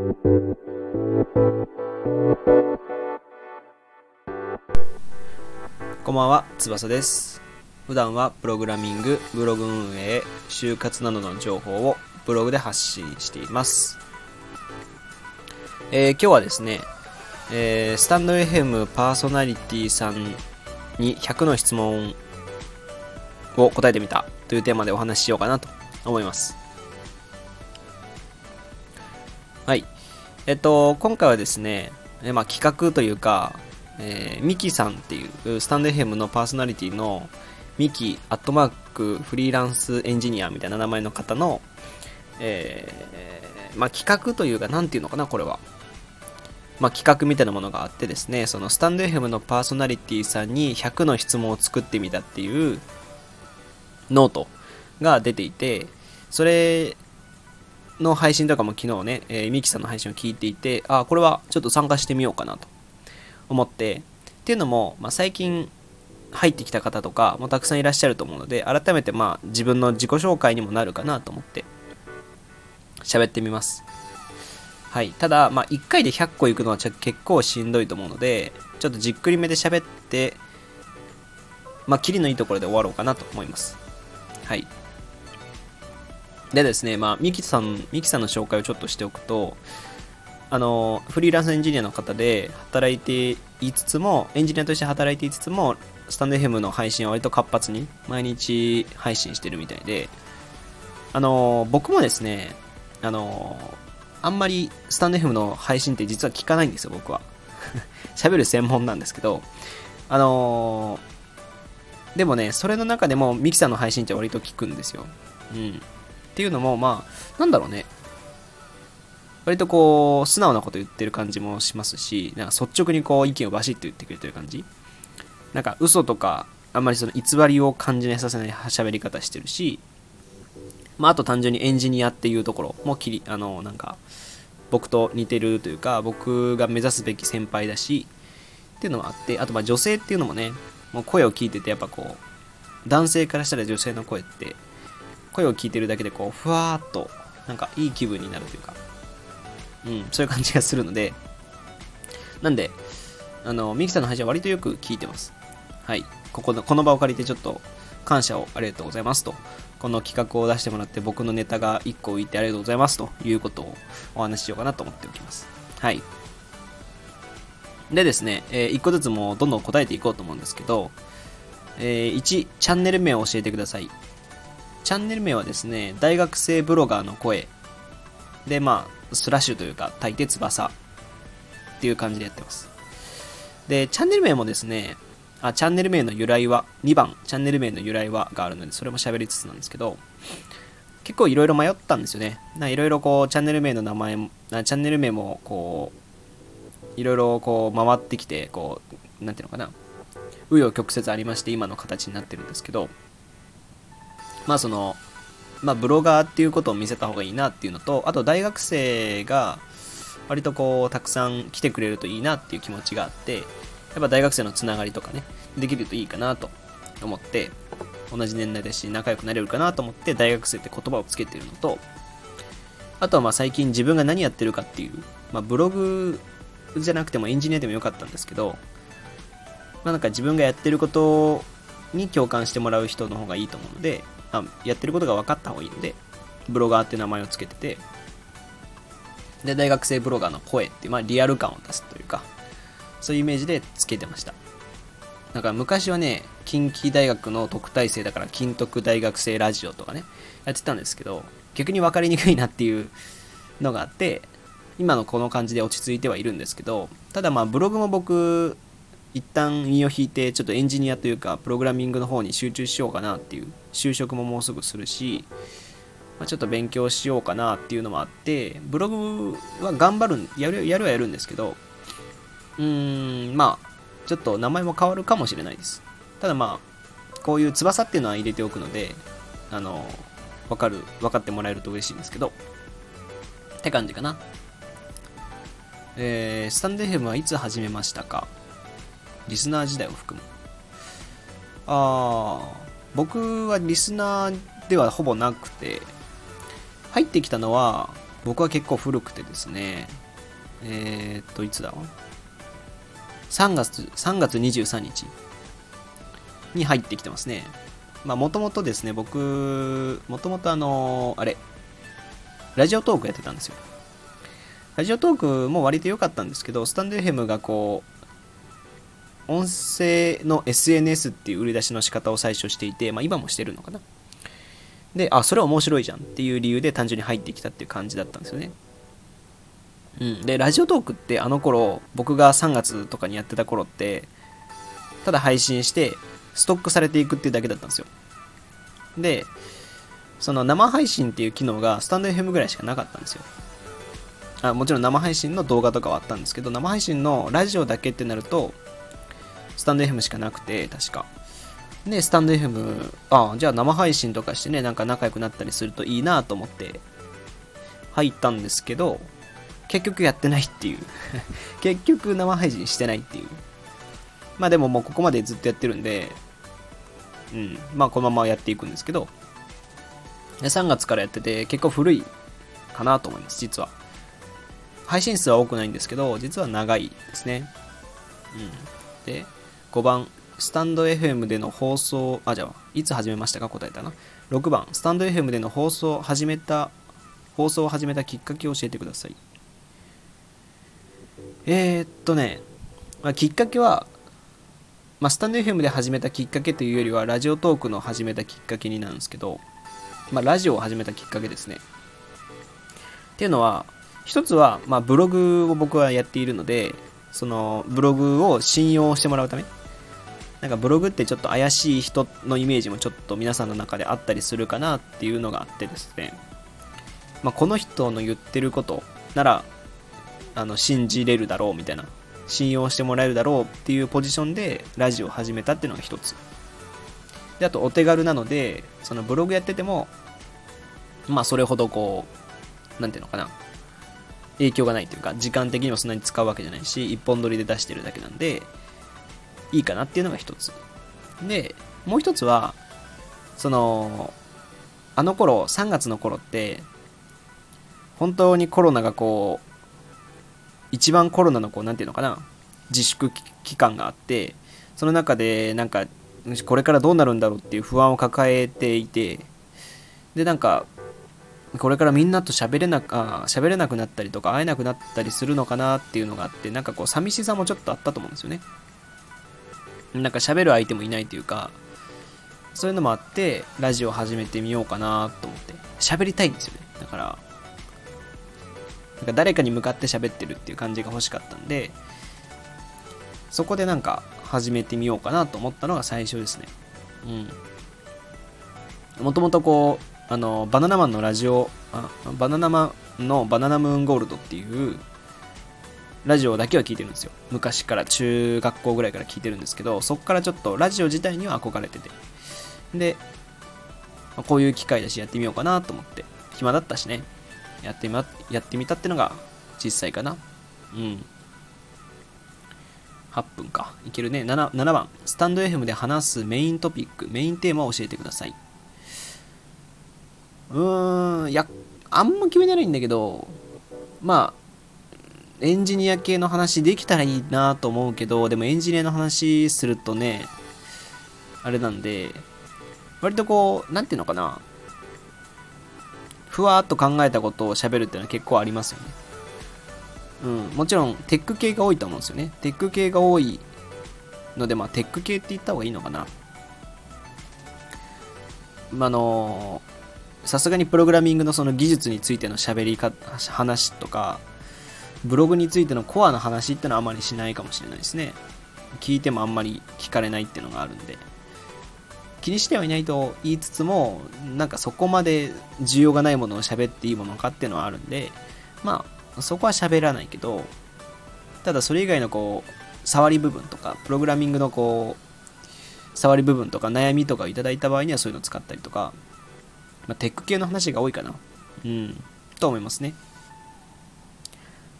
こんばんは、翼です。普段はプログラミング、ブログ運営、就活などの情報をブログで発信しています。えー今日はですね、えースタンド FM パーソナリティさんに100の質問を答えてみたというテーマでお話ししようかなと思います。えっと、今回はですね、えまあ、企画というか、えーミキさんっていう、スタンド FM のパーソナリティのミキアットマークフリーランスエンジニアみたいな名前の方の、えーまあ、企画というか、なんていうのかな、これは。まあ、企画みたいなものがあってですね、そのスタンド FM のパーソナリティさんに100の質問を作ってみたっていうノートが出ていて、それの配信とかも昨日ね、えーミキさんの配信を聞いていて、あ、これはちょっと参加してみようかなと思って、っていうのも、まあ、最近入ってきた方とかもたくさんいらっしゃると思うので、改めてまあ自分の自己紹介にもなるかなと思って喋ってみます。はい。ただ、まあ、1回で100個いくのは結構しんどいと思うので、ちょっとじっくりめで喋って、まあ、キリのいいところで終わろうかなと思います。はい。でですね、まあ、ミキさん、ミキさんの紹介をちょっとしておくと、あの、フリーランスエンジニアの方で働いていつつも、エンジニアとして働いていつつも、スタンド FM の配信は割と活発に毎日配信してるみたいで、あの、僕もですね、あの、あんまりスタンド FM の配信って実は聞かないんですよ、僕は。喋る専門なんですけど、あのでもね、それの中でもミキさんの配信って割と聞くんですよ。うん。っていうのも、まあ、なんだろうね。割とこう、素直なこと言ってる感じもしますし、なんか率直にこう、意見をバシッと言ってくれてる感じ。なんか嘘とか、あんまりその偽りを感じさせない喋り方してるし、まあ、あと単純にエンジニアっていうところもきり、あの、なんか、僕と似てるというか、僕が目指すべき先輩だし、っていうのもあって、あとまあ女性っていうのもね、もう声を聞いてて、やっぱこう、男性からしたら女性の声って、声を聞いてるだけでこう、ふわーっと、なんかいい気分になるというか、うん、そういう感じがするので、なんで、あの、ミキさんの配信は割とよく聞いてます。はい。ここの、この場を借りてちょっと感謝をありがとうございますと。この企画を出してもらって僕のネタが1個浮いてありがとうございますということをお話ししようかなと思っておきます。はい。でですね、え1個ずつもどんどん答えていこうと思うんですけど、えー1、チャンネル名を教えてください。チャンネル名はですね、大学生ブロガーの声。で、まあ、スラッシュというか、大抵翼っていう感じでやってます。で、チャンネル名もですね、あ、チャンネル名の由来は、2番、チャンネル名の由来はがあるので、それも喋りつつなんですけど、結構いろいろ迷ったんですよね。いろいろこう、チャンネル名の名前も、チャンネル名もこう、いろいろこう、回ってきて、こう、なんていうのかな、紆余曲折ありまして、今の形になってるんですけど、まあその、まあブロガーっていうことを見せた方がいいなっていうのと、あと大学生が、割とこう、たくさん来てくれるといいなっていう気持ちがあって、やっぱ大学生のつながりとかね、できるといいかなと思って、同じ年代だし仲良くなれるかなと思って大学生って言葉をつけてるのと、あとはまあ最近自分が何やってるかっていう、まあブログじゃなくてもエンジニアでもよかったんですけど、まあなんか自分がやってることに共感してもらう人の方がいいと思うので、あ、やってることが分かった方がいいので、ブロガーって名前をつけてて、で、大学生ブロガーの声っていう、まあリアル感を出すというか、そういうイメージでつけてました。なんか昔はね、近畿大学の特待生だから、金徳大学生ラジオとかね、やってたんですけど、逆に分かりにくいなっていうのがあって、今のこの感じで落ち着いてはいるんですけど、ただまあブログも僕、一旦身を引いて、ちょっとエンジニアというか、プログラミングの方に集中しようかなっていう、就職ももうすぐするし、まあ、ちょっと勉強しようかなっていうのもあって、ブログは頑張る、やる、やるはやるんですけど、うーん、まあ、ちょっと名前も変わるかもしれないです。ただまあ、こういう翼っていうのは入れておくので、あの、わかる、分かってもらえると嬉しいんですけど、って感じかな。えー、スタンド FM はいつ始めましたか？リスナー時代を含む。あー、僕はリスナーではほぼなくて、入ってきたのは、僕は結構古くてですね、えー、っと、いつだ ?3 月、3月23日に入ってきてますね。まあ、もともとですね、僕、もともとあの、あれ、ラジオトークやってたんですよ。ラジオトークも割と良かったんですけど、スタンド FM がこう、音声の SNS っていう売り出しの仕方を最初していて、まあ今もしてるのかな。で、あ、それは面白いじゃんっていう理由で単純に入ってきたっていう感じだったんですよね。うん。で、ラジオトークってあの頃、僕が3月とかにやってた頃って、ただ配信して、ストックされていくっていうだけだったんですよ。で、その生配信っていう機能がスタンド FM ぐらいしかなかったんですよ。あもちろん生配信の動画とかはあったんですけど、生配信のラジオだけってなると、スタンド FM しかなくて、確か。で、スタンド FM、ああじゃあ生配信とかしてね、なんか仲良くなったりするといいなと思って入ったんですけど、結局やってないっていう 結局生配信してないっていう。まあでももうここまでずっとやってるんで、うん、まあこのままやっていくんですけど、で3月からやってて結構古いかなと思います、実は。配信数は多くないんですけど、実は長いですね。うん。で、5番、スタンド FM での放送、あ、じゃあ、いつ始めましたか？答えたな。6番、スタンド FM での放送を始めた、放送を始めたきっかけを教えてください。えー、っとね、まあ、きっかけは、まあ、スタンド FM で始めたきっかけというよりは、ラジオトークの始めたきっかけになるんですけど、まあ、ラジオを始めたきっかけですね。っていうのは、一つは、まあ、ブログを僕はやっているので、そのブログを信用してもらうため。なんかブログってちょっと怪しい人のイメージもちょっと皆さんの中であったりするかなっていうのがあってですね。まあ、この人の言ってることなら、あの、信じれるだろうみたいな。信用してもらえるだろうっていうポジションでラジオを始めたっていうのが一つ。で、あとお手軽なので、そのブログやってても、まあそれほどこう、なんていうのかな。影響がないというか、時間的にもそんなに使うわけじゃないし、一本取りで出してるだけなんで、いいかなっていうのが一つ。で、もう一つは、その、あの頃、3月の頃って、本当にコロナがこう、一番コロナのこう、なんていうのかな、自粛期間があって、その中で、なんか、これからどうなるんだろうっていう不安を抱えていて、で、なんか、これからみんなと喋れなあ喋れなくなったりとか会えなくなったりするのかなっていうのがあってなんかこう寂しさもちょっとあったと思うんですよねなんか喋る相手もいないというかそういうのもあってラジオ始めてみようかなと思って。喋りたいんですよね。だからなんか誰かに向かって喋ってるっていう感じが欲しかったんでそこでなんか始めてみようかなと思ったのが最初ですね。うん。もともとこうあの、バナナマンのラジオ、あバナナマンのバナナムーンゴールドっていうラジオだけは聞いてるんですよ。昔から中学校ぐらいから聞いてるんですけど、そっからちょっとラジオ自体には憧れてて。で、まあこういう機会だしやってみようかなと思って、暇だったしね、やってみやってみたってのが実際かな。うん。8分か。いけるね。7, 7番。スタンド FM で話すメイントピック、メインテーマを教えてください。うーん、いや、あんま決めないんだけど、まあ、エンジニア系の話できたらいいなと思うけど、でもエンジニアの話するとね、あれなんで、割とこう、なんていうのかな、ふわっと考えたことを喋るっていうのは結構ありますよね。うん、もちろんテック系が多いと思うんですよね。テック系が多いので、まあテック系って言った方がいいのかな。まあのさすがにプログラミングのその技術についての喋りか話とか、ブログについてのコアの話ってのはあまりしないかもしれないですね。聞いてもあんまり聞かれないっていうのがあるんで。気にしてはいないと言いつつも、なんかそこまで需要がないものを喋っていいものかっていうのはあるんで、まあ、そこは喋らないけど、ただそれ以外のこう、触り部分とか、プログラミングのこう、触り部分とか悩みとかをいただいた場合にはそういうのを使ったりとか、まあ、テック系の話が多いかな。うん。と思いますね。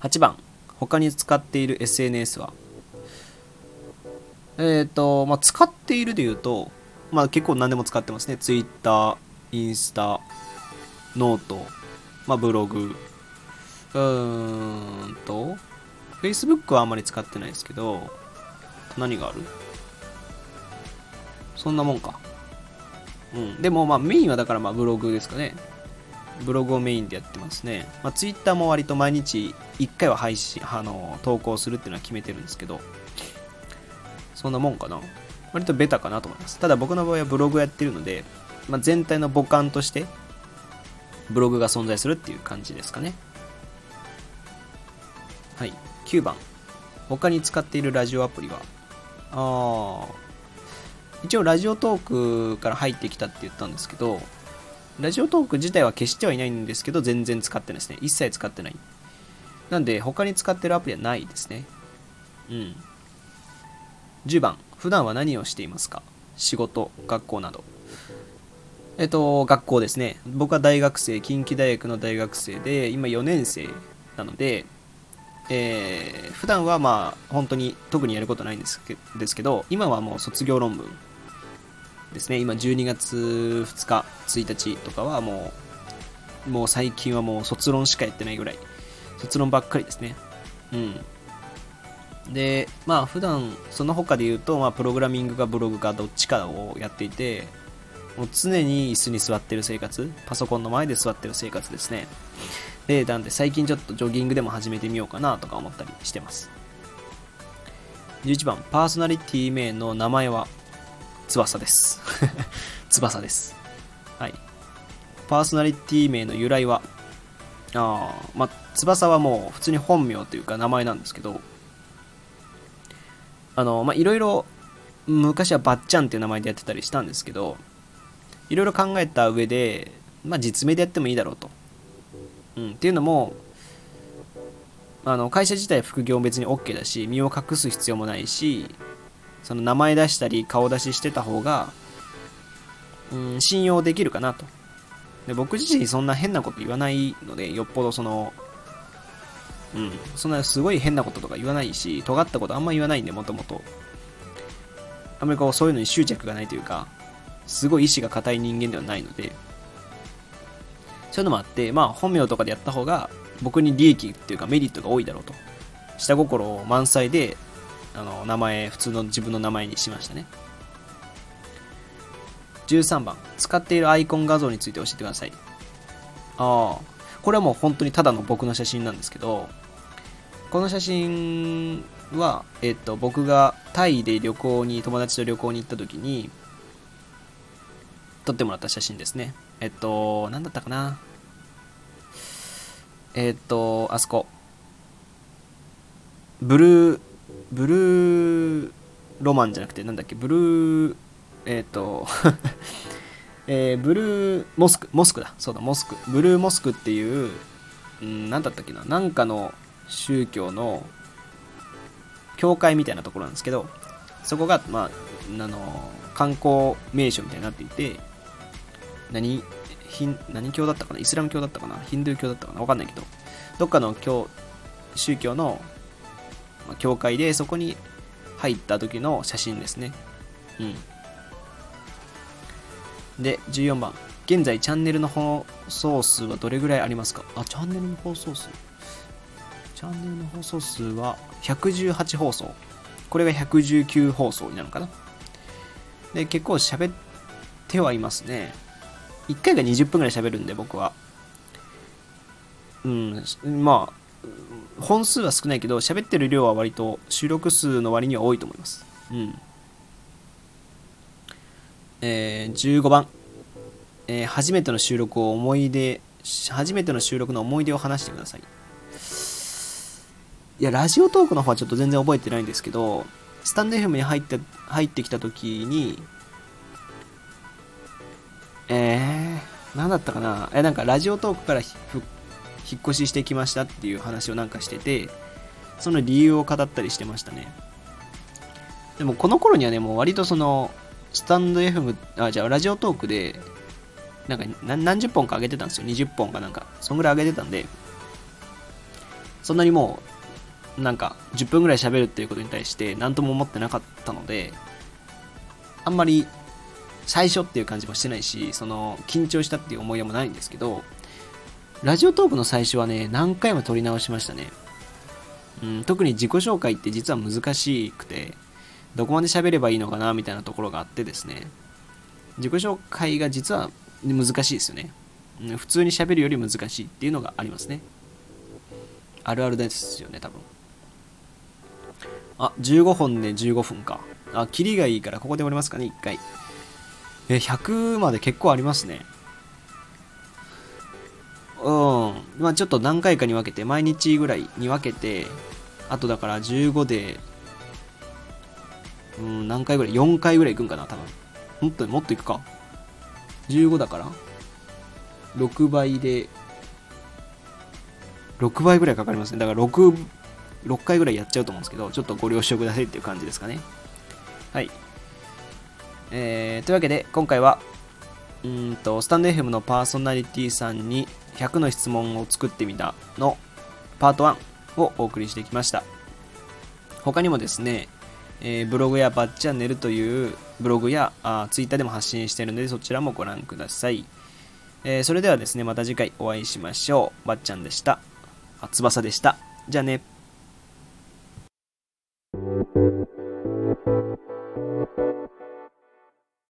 8番。他に使っている SNS はえっ、ー、と、まあ、使っているで言うと、まあ、結構何でも使ってますね。Twitter、インスタ、ノート、まあ、ブログ、うーんと、Facebook はあんまり使ってないですけど、何がある？そんなもんか。うん。でもまあメインはだからまあブログですかね。ブログをメインでやってますね。まあ、Twitter も割と毎日1回は配信、あの、投稿するっていうのは決めてるんですけど、そんなもんかな。割とベタかなと思います。ただ僕の場合はブログをやってるので、まあ、全体の母艦としてブログが存在するっていう感じですかね。はい。9番。他に使っているラジオアプリは？ああ、一応ラジオトークから入ってきたって言ったんですけど、ラジオトーク自体は消してはいないんですけど、全然使ってないですね。一切使ってない。なんで、他に使ってるアプリはないですね。うん。10番、普段は何をしていますか？仕事、学校など。えっと、学校ですね。僕は大学生、近畿大学の大学生で、今4年生なので、えー、普段はまあ、本当に特にやることないんですけですけど、今はもう卒業論文ですね。今12月2日、1日とかはもう、もう最近はもう卒論しかやってないぐらい、卒論ばっかりですね。うん。で、まあ普段、その他で言うと、まあプログラミングかブログかどっちかをやっていて、もう常に椅子に座ってる生活、パソコンの前で座ってる生活ですね。で、なんで最近ちょっとジョギングでも始めてみようかなとか思ったりしてます。11番、パーソナリティ名の名前は翼です。翼です。はい。パーソナリティ名の由来は、あまあ、翼はもう普通に本名というか名前なんですけど、あの、まあ、いろいろ、昔はばっちゃんっていう名前でやってたりしたんですけど、いろいろ考えた上で、まあ、実名でやってもいいだろうと。うん、っていうのも、あの会社自体副業別に OK だし、身を隠す必要もないし、その名前出したり顔出ししてた方が、うん、信用できるかなと。で僕自身そんな変なこと言わないので、よっぽどその、うん、そんなすごい変なこととか言わないし、尖ったことあんま言わないんで、もともと。あんまりこう、そういうのに執着がないというか、すごい意志が固い人間ではないので、そういうのもあって、まあ本名とかでやった方が僕に利益っていうかメリットが多いだろうと。下心満載で、あの、名前、普通の自分の名前にしましたね。13番、使っているアイコン画像について教えてください。ああ、これはもう本当にただの僕の写真なんですけど、この写真は、えっと、僕がタイで旅行に、友達と旅行に行った時に、撮ってもらった写真ですね。えっと、なんだったかな。えっと、あそこ。ブルー、ブルーロマンじゃなくて、なんだっけ、ブルー、えっと、えー、ブルーモスク、モスクだ、そうだ、モスク。ブルーモスクっていう、うん、なんだったっけな、なんかの宗教の教会みたいなところなんですけど、そこが、まあ、あの、観光名所みたいになっていて、何ヒン何教だったかな？イスラム教だったかな？ヒンドゥー教だったかな？わかんないけど、どっかの教宗教の、教会でそこに入った時の写真ですね。うん。で、14番。現在チャンネルの放送数はどれぐらいありますか？あ、チャンネルの放送数？チャンネルの放送数は118放送。これが119放送になるのかな？で、結構喋ってはいますね。1回が20分ぐらい喋るんで、僕は。うん、まあ、本数は少ないけど、喋ってる量は割と収録数の割には多いと思います。うん。えー、15番、えー、初めての収録を思い出、初めての収録の思い出を話してください。いや、ラジオトークの方はちょっと全然覚えてないんですけど、スタンド FM に入って、入ってきた時に、えー、なんだったかなえ、なんかラジオトークから引っ越ししてきましたっていう話をなんかしてて、その理由を語ったりしてましたね。でもこの頃にはね、もう割とその、スタンド FM、あ、じゃあラジオトークで、なんか何十本か上げてたんですよ。20本かなんか。そんぐらい上げてたんで、そんなにもう、なんか10分ぐらい喋るっていうことに対して何とも思ってなかったので、あんまり最初っていう感じもしてないし、その、緊張したっていう思い出もないんですけど、ラジオトークの最初はね、何回も撮り直しましたね。うん、特に自己紹介って実は難しくて、どこまで喋ればいいのかなみたいなところがあってですね、自己紹介が実は難しいですよね。うん、普通に喋るより難しいっていうのがありますね。あるあるですよね、多分。あ、15本で15分か。あ、キリがいいからここで終わりますかね、1回。え、100まで結構ありますね。うん。まあちょっと何回かに分けて、毎日ぐらいに分けて、あとだから15で、うん、何回ぐらい ?4 回ぐらい行くんかな、多分。もっと、もっと行くか。15だから、6倍で、6倍ぐらいかかりますね。だから6、6回ぐらいやっちゃうと思うんですけど、ちょっとご了承くださいっていう感じですかね。はい。えー、というわけで、今回は、うんと、スタンド FM のパーソナリティさんに100の質問を作ってみたのパート1をお送りしてきました。他にもですね、えー、ブログやバッチャンネルというブログやあツイッターでも発信しているのでそちらもご覧ください。えー、それではですね、また次回お会いしましょう。ばっちゃんでした。あ、翼でした。じゃあね。